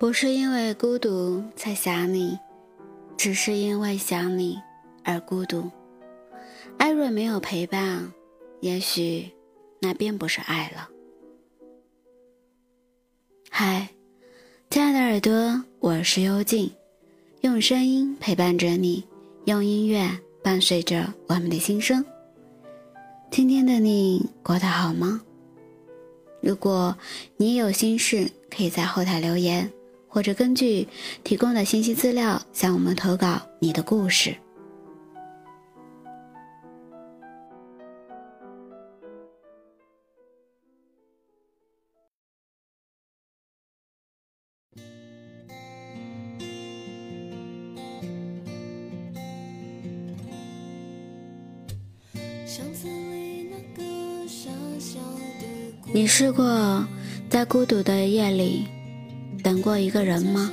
不是因为孤独才想你，只是因为想你而孤独。爱若没有陪伴，也许那并不是爱了。嗨，亲爱的耳朵，我是幽静，用声音陪伴着你，用音乐伴随着我们的心声。今天的你过得好吗？如果你有心事，可以在后台留言。或者根据提供的信息资料向我们投稿你的故事。你试过在孤独的夜里？过一个人吗？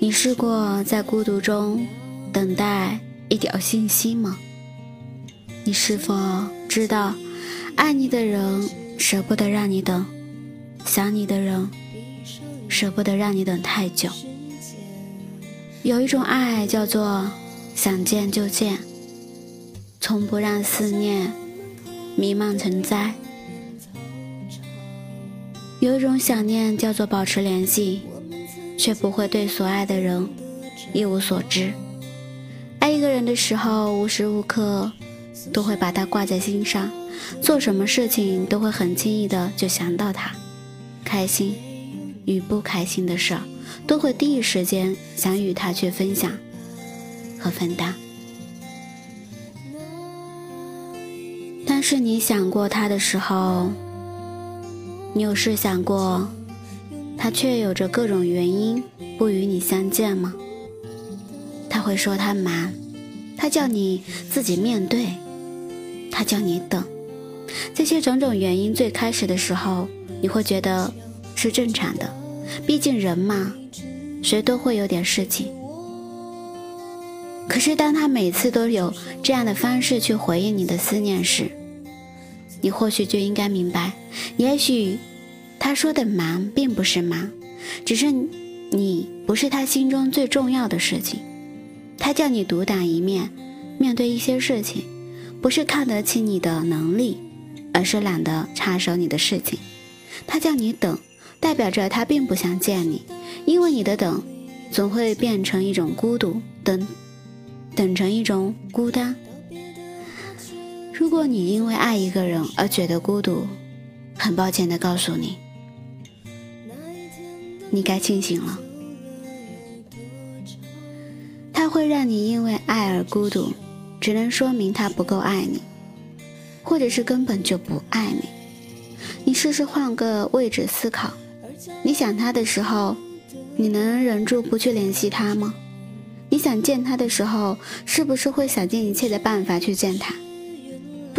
你试过在孤独中等待一条信息吗？你是否知道，爱你的人舍不得让你等，想你的人舍不得让你等太久。有一种爱叫做想见就见，从不让思念弥漫成灾。有一种想念叫做保持联系，却不会对所爱的人一无所知。爱一个人的时候，无时无刻都会把他挂在心上，做什么事情都会很轻易的就想到他，开心与不开心的事都会第一时间想与他去分享和分担。但是你想过他的时候。你有试想过，他却有着各种原因不与你相见吗？他会说他忙，他叫你自己面对，他叫你等，这些种种原因，最开始的时候你会觉得是正常的，毕竟人嘛，谁都会有点事情。可是当他每次都有这样的方式去回应你的思念时，你或许就应该明白，也许他说的忙并不是忙，只是你不是他心中最重要的事情。他叫你独当一面，面对一些事情，不是看得起你的能力，而是懒得插手你的事情。他叫你等，代表着他并不想见你，因为你的等总会变成一种孤独，等等成一种孤单。如果你因为爱一个人而觉得孤独，很抱歉的告诉你，你该清醒了。他会让你因为爱而孤独，只能说明他不够爱你，或者是根本就不爱你。你试试换个位置思考，你想他的时候，你能忍住不去联系他吗？你想见他的时候，是不是会想尽一切的办法去见他？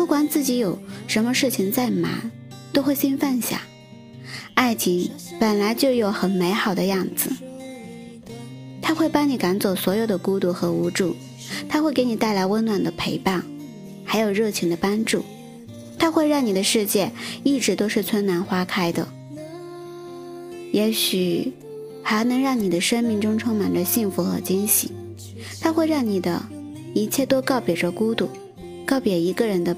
不管自己有什么事情在忙，都会先放下。爱情本来就有很美好的样子，它会帮你赶走所有的孤独和无助，它会给你带来温暖的陪伴，还有热情的帮助，它会让你的世界一直都是春暖花开的，也许还能让你的生命中充满着幸福和惊喜，它会让你的一切都告别着孤独，告别一个人的。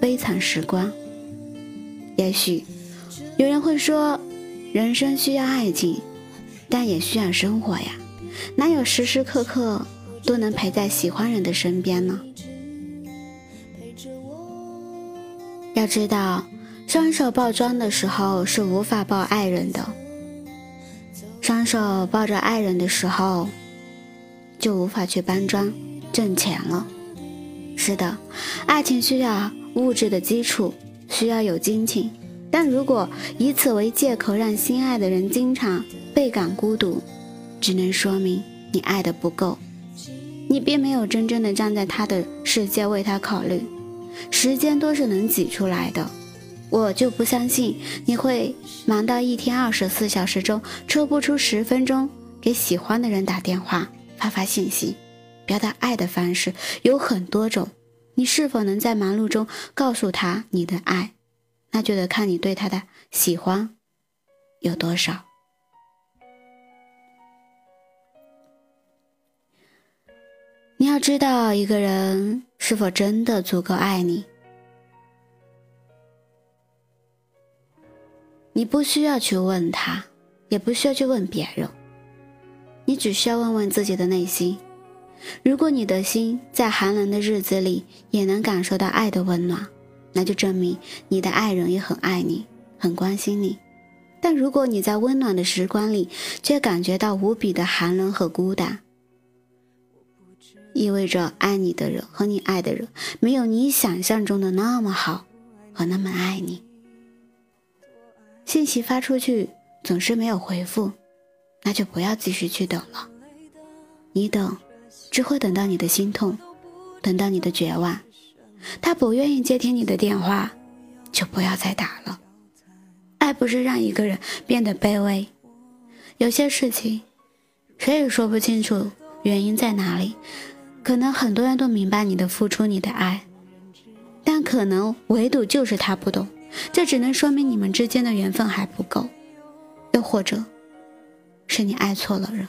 悲惨时光。也许有人会说，人生需要爱情，但也需要生活呀。哪有时时刻刻都能陪在喜欢人的身边呢？要知道，双手抱砖的时候是无法抱爱人的，双手抱着爱人的时候，就无法去搬砖挣钱了。是的，爱情需要。物质的基础需要有金钱，但如果以此为借口让心爱的人经常倍感孤独，只能说明你爱的不够，你并没有真正的站在他的世界为他考虑。时间都是能挤出来的，我就不相信你会忙到一天二十四小时中抽不出十分钟给喜欢的人打电话、发发信息。表达爱的方式有很多种。你是否能在忙碌中告诉他你的爱那就得看你对他的喜欢有多少。你要知道一个人是否真的足够爱你你不需要去问他也不需要去问别人你只需要问问自己的内心如果你的心在寒冷的日子里也能感受到爱的温暖，那就证明你的爱人也很爱你，很关心你。但如果你在温暖的时光里却感觉到无比的寒冷和孤单，意味着爱你的人和你爱的人没有你想象中的那么好和那么爱你。信息发出去总是没有回复，那就不要继续去等了。你等。只会等到你的心痛，等到你的绝望。他不愿意接听你的电话，就不要再打了。爱不是让一个人变得卑微，有些事情谁也说不清楚原因在哪里。可能很多人都明白你的付出，你的爱，但可能唯独就是他不懂。这只能说明你们之间的缘分还不够，又或者是你爱错了人。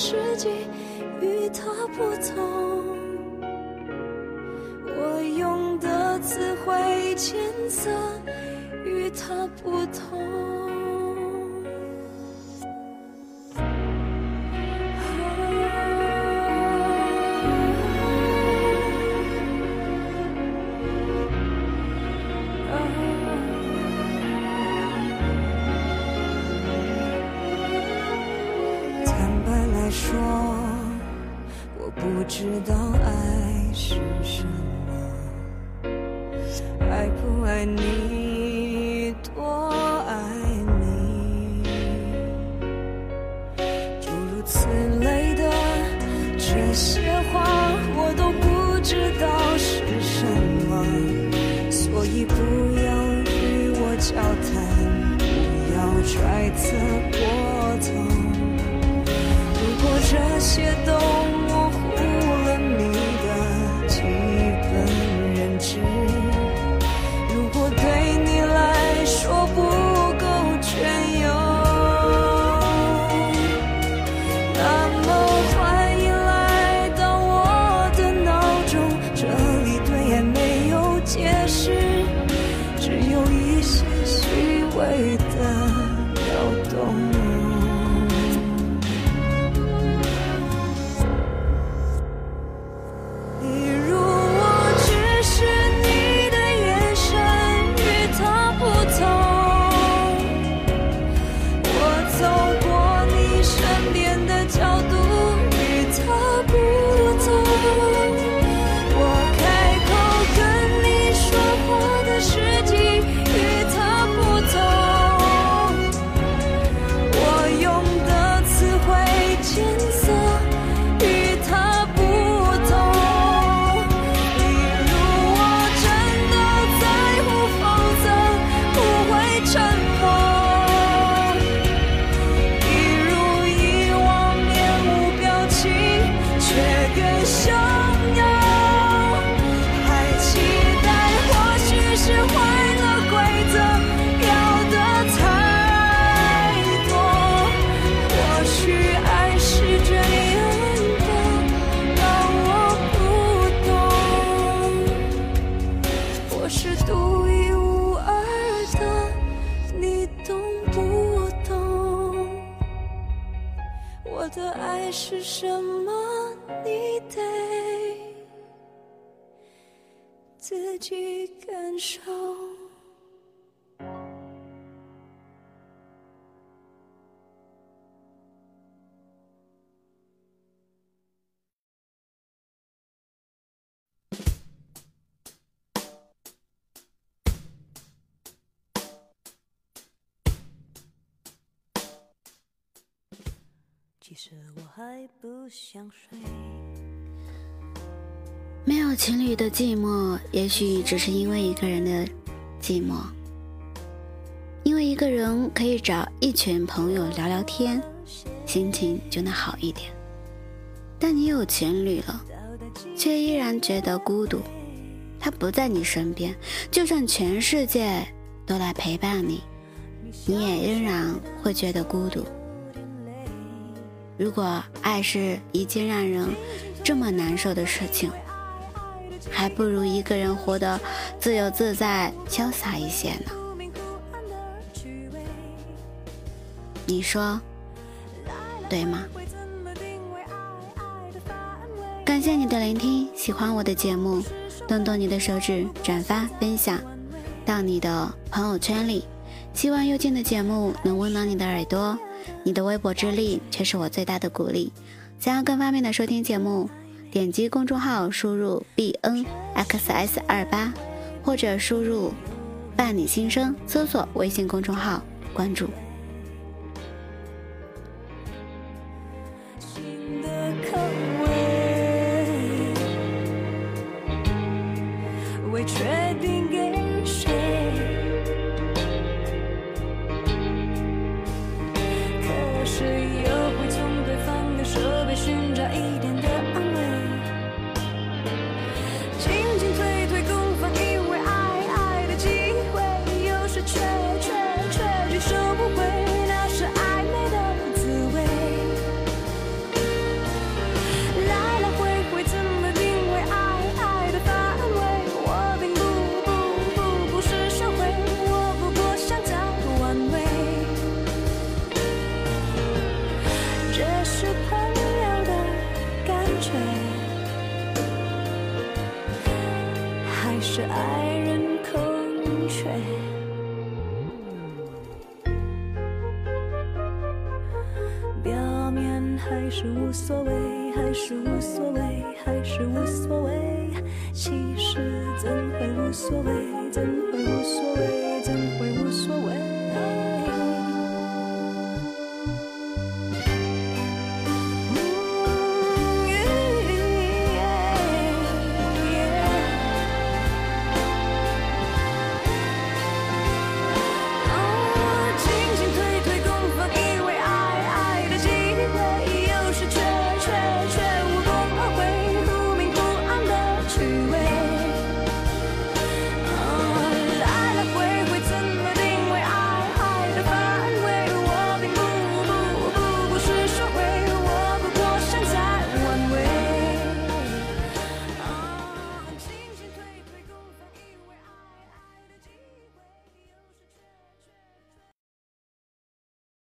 世界与他不同，我用的词汇浅色与他不同。知道爱是什么，爱不爱你，爱是什么？你得自己感受。实我还不想睡没有情侣的寂寞，也许只是因为一个人的寂寞。因为一个人可以找一群朋友聊聊天，心情就能好一点。但你有情侣了，却依然觉得孤独。他不在你身边，就算全世界都来陪伴你，你也仍然会觉得孤独。如果爱是一件让人这么难受的事情，还不如一个人活得自由自在、潇洒一些呢。你说对吗？感谢你的聆听，喜欢我的节目，动动你的手指，转发分享到你的朋友圈里。希望幽静的节目能温暖你的耳朵，你的微薄之力却是我最大的鼓励。想要更方便的收听节目，点击公众号输入 b n x s 二八，或者输入伴你心声，搜索微信公众号关注。是爱人空缺，表面还是无所谓，还是无所谓，还是无所谓。其实怎会无所谓，怎会无所谓？